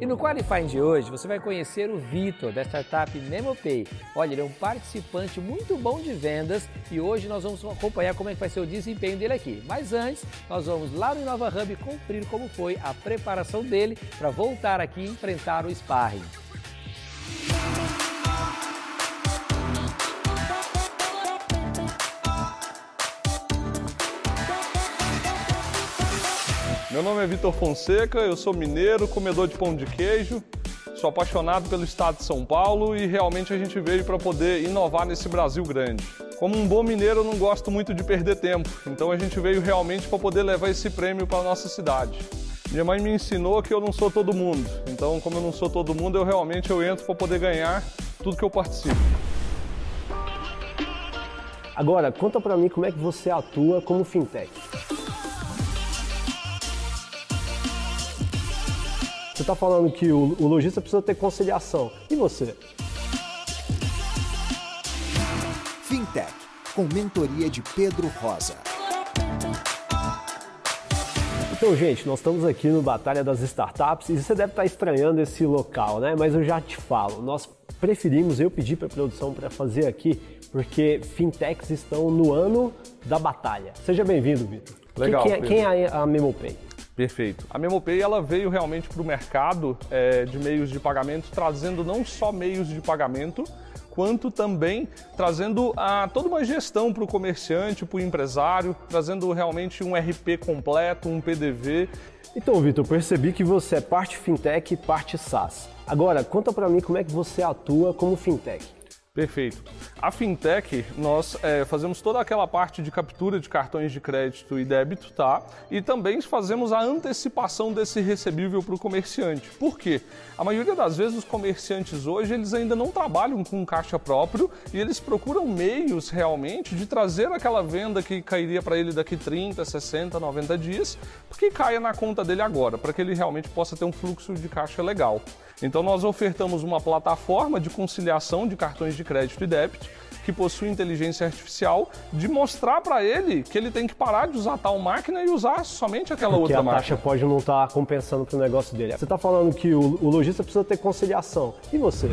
E no Qualifying de hoje você vai conhecer o Vitor da startup NemoPay. Olha, ele é um participante muito bom de vendas e hoje nós vamos acompanhar como é que vai ser o desempenho dele aqui. Mas antes, nós vamos lá no Inova Hub conferir como foi a preparação dele para voltar aqui e enfrentar o Sparring. Meu nome é Vitor Fonseca, eu sou mineiro, comedor de pão de queijo, sou apaixonado pelo estado de São Paulo e realmente a gente veio para poder inovar nesse Brasil grande. Como um bom mineiro, eu não gosto muito de perder tempo, então a gente veio realmente para poder levar esse prêmio para nossa cidade. Minha mãe me ensinou que eu não sou todo mundo, então como eu não sou todo mundo, eu realmente eu entro para poder ganhar tudo que eu participo. Agora, conta para mim como é que você atua como fintech. Você está falando que o, o lojista precisa ter conciliação. E você? Fintech, com mentoria de Pedro Rosa. Então, gente, nós estamos aqui no Batalha das Startups e você deve estar estranhando esse local, né? Mas eu já te falo, nós preferimos, eu pedi para a produção para fazer aqui, porque fintechs estão no ano da batalha. Seja bem-vindo, Vitor. Legal. Quem, quem é a MemoPay? Perfeito. A MemoPay ela veio realmente para o mercado é, de meios de pagamento, trazendo não só meios de pagamento, quanto também trazendo a, toda uma gestão para o comerciante, para o empresário, trazendo realmente um RP completo, um PDV. Então, Vitor, percebi que você é parte fintech e parte SaaS. Agora, conta para mim como é que você atua como fintech. Perfeito. A fintech, nós é, fazemos toda aquela parte de captura de cartões de crédito e débito, tá? E também fazemos a antecipação desse recebível para o comerciante. Por quê? A maioria das vezes os comerciantes hoje eles ainda não trabalham com caixa próprio e eles procuram meios realmente de trazer aquela venda que cairia para ele daqui 30, 60, 90 dias, porque caia na conta dele agora, para que ele realmente possa ter um fluxo de caixa legal. Então nós ofertamos uma plataforma de conciliação de cartões de crédito e débito que possui inteligência artificial de mostrar para ele que ele tem que parar de usar tal máquina e usar somente aquela Porque outra a máquina. taxa pode não estar compensando para o negócio dele. Você está falando que o, o lojista precisa ter conciliação. E você?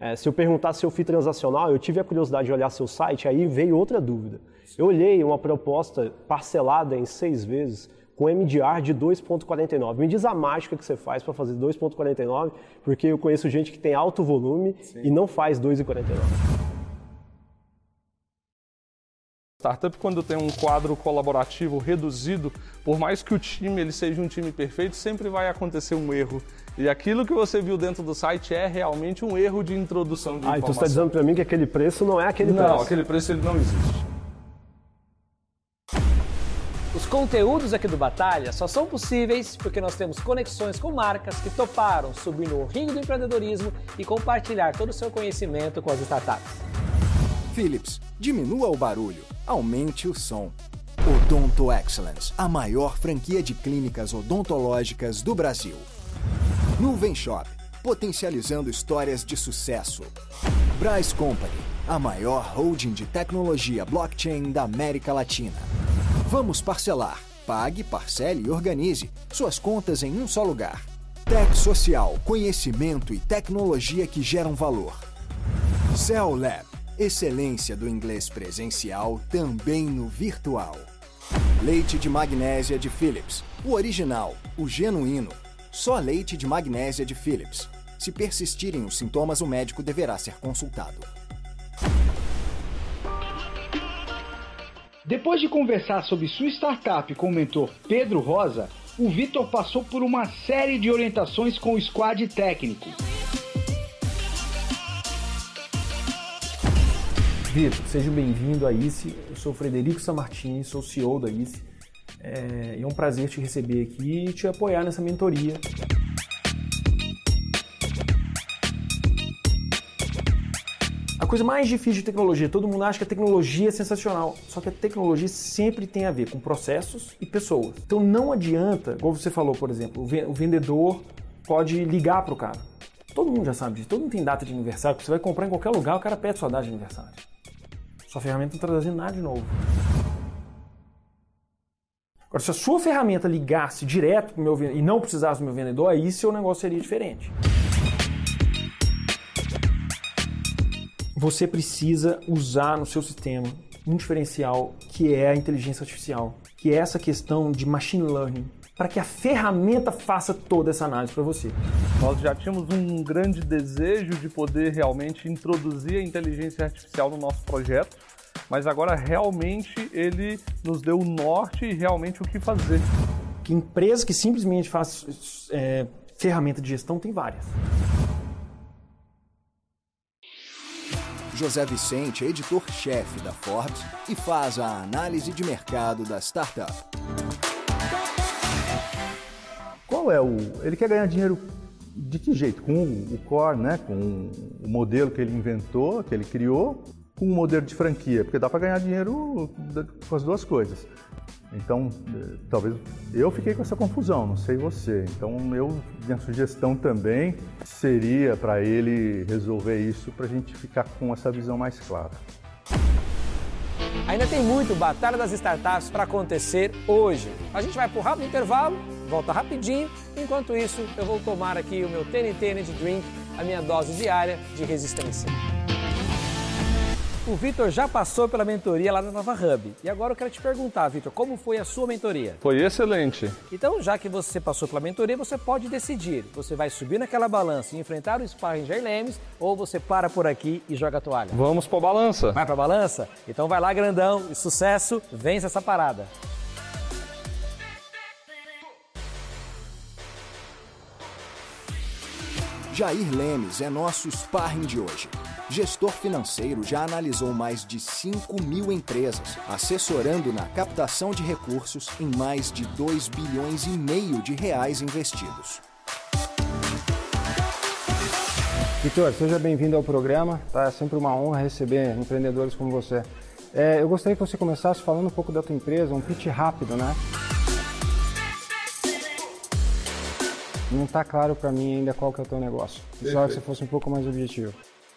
É, se eu perguntar se eu fui transacional, eu tive a curiosidade de olhar seu site, aí veio outra dúvida. Eu olhei uma proposta parcelada em seis vezes com MDR de 2,49. Me diz a mágica que você faz para fazer 2,49, porque eu conheço gente que tem alto volume Sim. e não faz 2,49. Startup, quando tem um quadro colaborativo reduzido, por mais que o time ele seja um time perfeito, sempre vai acontecer um erro. E aquilo que você viu dentro do site é realmente um erro de introdução de ah, informação. Ah, então você está dizendo para mim que aquele preço não é aquele não, preço? Não, aquele preço ele não existe. Conteúdos aqui do Batalha só são possíveis porque nós temos conexões com marcas que toparam subir no ringue do empreendedorismo e compartilhar todo o seu conhecimento com as startups. Philips, diminua o barulho, aumente o som. Odonto Excellence, a maior franquia de clínicas odontológicas do Brasil. Nuvem Shop, potencializando histórias de sucesso. Bryce Company, a maior holding de tecnologia blockchain da América Latina. Vamos parcelar. Pague, parcele e organize suas contas em um só lugar. Tech Social, conhecimento e tecnologia que geram valor. Cell Lab, excelência do inglês presencial também no virtual. Leite de magnésia de Philips, o original, o genuíno. Só leite de magnésia de Philips. Se persistirem os sintomas, o médico deverá ser consultado. Depois de conversar sobre sua startup com o mentor Pedro Rosa, o Vitor passou por uma série de orientações com o squad técnico. Vitor, seja bem-vindo à ICE. Eu sou Frederico Samartini, sou CEO da ICE. É, é um prazer te receber aqui e te apoiar nessa mentoria. Coisa mais difícil de tecnologia, todo mundo acha que a tecnologia é sensacional, só que a tecnologia sempre tem a ver com processos e pessoas. Então não adianta, como você falou, por exemplo, o vendedor pode ligar para o cara. Todo mundo já sabe disso, todo mundo tem data de aniversário, você vai comprar em qualquer lugar, o cara pede sua data de aniversário. Sua ferramenta não está trazendo nada de novo. Agora, se a sua ferramenta ligasse direto para o meu e não precisasse do meu vendedor, aí seu negócio seria diferente. Você precisa usar no seu sistema um diferencial que é a inteligência artificial, que é essa questão de machine learning, para que a ferramenta faça toda essa análise para você. Nós já tínhamos um grande desejo de poder realmente introduzir a inteligência artificial no nosso projeto, mas agora realmente ele nos deu o norte e realmente o que fazer. Que empresa que simplesmente faz é, ferramenta de gestão tem várias. José Vicente é editor-chefe da Forbes e faz a análise de mercado da startup. Qual é o. Ele quer ganhar dinheiro de que jeito? Com o core, né? com o modelo que ele inventou, que ele criou, com o modelo de franquia, porque dá para ganhar dinheiro com as duas coisas. Então, talvez eu fiquei com essa confusão, não sei você. Então, eu, minha sugestão também seria para ele resolver isso, para a gente ficar com essa visão mais clara. Ainda tem muito Batalha das Startups para acontecer hoje. A gente vai para o rápido intervalo, volta rapidinho. Enquanto isso, eu vou tomar aqui o meu TNT Energy Drink, a minha dose diária de resistência. O Vitor já passou pela mentoria lá na Nova Hub. E agora eu quero te perguntar, Vitor, como foi a sua mentoria? Foi excelente. Então, já que você passou pela mentoria, você pode decidir. Você vai subir naquela balança e enfrentar o sparring Jair Lemes ou você para por aqui e joga a toalha? Vamos para a balança. Vai para a balança? Então vai lá, grandão, e sucesso, vence essa parada. Jair Lemes é nosso sparring de hoje. Gestor financeiro já analisou mais de 5 mil empresas, assessorando na captação de recursos em mais de 2 bilhões e meio de reais investidos. Vitor, seja bem-vindo ao programa. Tá? É sempre uma honra receber empreendedores como você. É, eu gostaria que você começasse falando um pouco da tua empresa, um pitch rápido, né? Não está claro para mim ainda qual que é o teu negócio. Só que você fosse um pouco mais objetivo.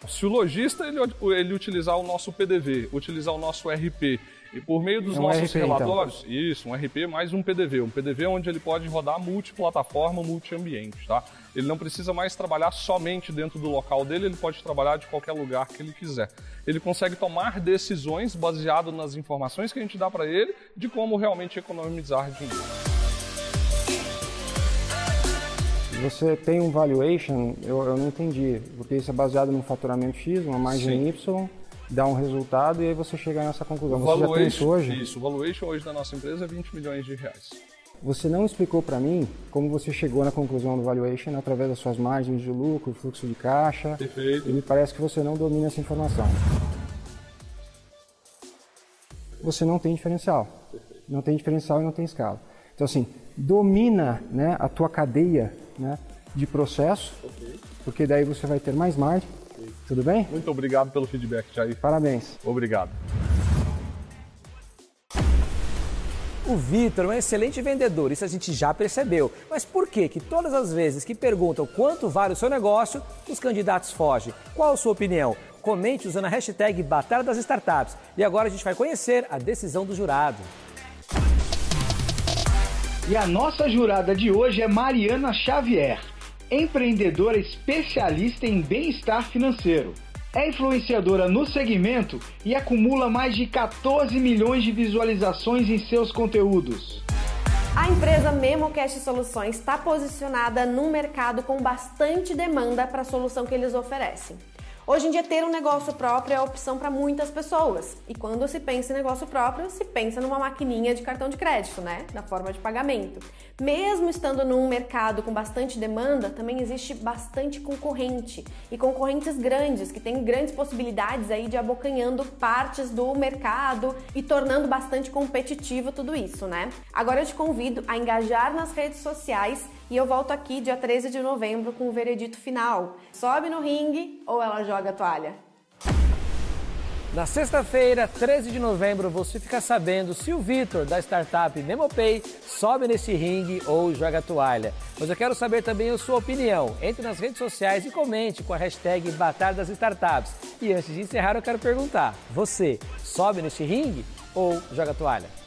Se o lojista ele, ele, utilizar o nosso PDV, utilizar o nosso RP, e por meio dos é um nossos RP, então. relatórios, então. isso, um RP mais um PDV, um PDV onde ele pode rodar multiplataforma, multiambiente, tá? Ele não precisa mais trabalhar somente dentro do local dele, ele pode trabalhar de qualquer lugar que ele quiser. Ele consegue tomar decisões baseado nas informações que a gente dá para ele de como realmente economizar dinheiro. Você tem um valuation, eu, eu não entendi, porque isso é baseado num faturamento X, uma margem Sim. Y, dá um resultado e aí você chega nessa conclusão. O você valuation, já tem isso hoje? Isso, o valuation hoje da nossa empresa é 20 milhões de reais. Você não explicou para mim como você chegou na conclusão do valuation através das suas margens de lucro, fluxo de caixa. Perfeito. E me parece que você não domina essa informação. Você não tem diferencial. Não tem diferencial e não tem escala. Então assim, domina né, a tua cadeia né, de processo, okay. porque daí você vai ter mais margem. Okay. Tudo bem? Muito obrigado pelo feedback, Jair. Parabéns. Obrigado. O Vitor é um excelente vendedor, isso a gente já percebeu. Mas por que que todas as vezes que perguntam quanto vale o seu negócio, os candidatos fogem? Qual a sua opinião? Comente usando a hashtag Batalha das Startups. E agora a gente vai conhecer a decisão do jurado. E a nossa jurada de hoje é Mariana Xavier, empreendedora especialista em bem-estar financeiro. É influenciadora no segmento e acumula mais de 14 milhões de visualizações em seus conteúdos. A empresa MemoCast Soluções está posicionada num mercado com bastante demanda para a solução que eles oferecem. Hoje em dia, ter um negócio próprio é opção para muitas pessoas. E quando se pensa em negócio próprio, se pensa numa maquininha de cartão de crédito, né? Na forma de pagamento. Mesmo estando num mercado com bastante demanda, também existe bastante concorrente. E concorrentes grandes, que têm grandes possibilidades aí de abocanhando partes do mercado e tornando bastante competitivo tudo isso, né? Agora eu te convido a engajar nas redes sociais e eu volto aqui dia 13 de novembro com o veredito final. Sobe no ringue ou ela joga a toalha? Na sexta-feira, 13 de novembro, você fica sabendo se o Vitor, da startup MemoPay, sobe nesse ringue ou joga a toalha. Mas eu quero saber também a sua opinião. Entre nas redes sociais e comente com a hashtag Batalha das Startups. E antes de encerrar, eu quero perguntar: você sobe nesse ringue ou joga a toalha?